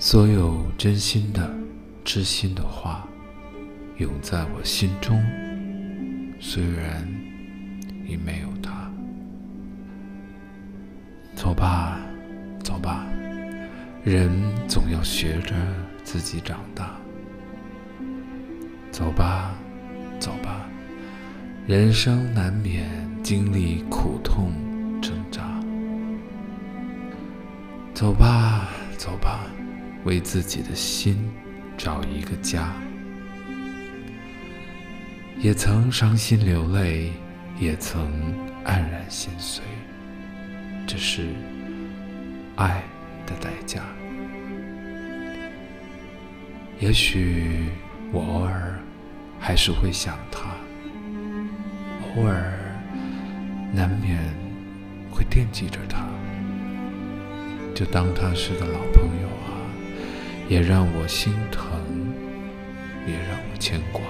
所有真心的、痴心的话，永在我心中。虽然已没有他，走吧，走吧，人总要学着自己长大。走吧，走吧，人生难免经历苦痛挣扎。走吧，走吧。为自己的心找一个家，也曾伤心流泪，也曾黯然心碎，这是爱的代价。也许我偶尔还是会想他，偶尔难免会惦记着他，就当他是个老朋友啊。也让我心疼，也让我牵挂。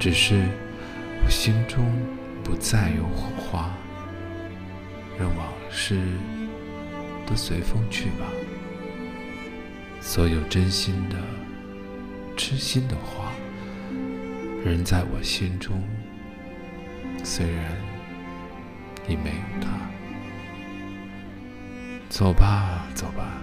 只是我心中不再有火花，让往事都随风去吧。所有真心的、痴心的话，仍在我心中，虽然已没有他。走吧，走吧。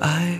爱。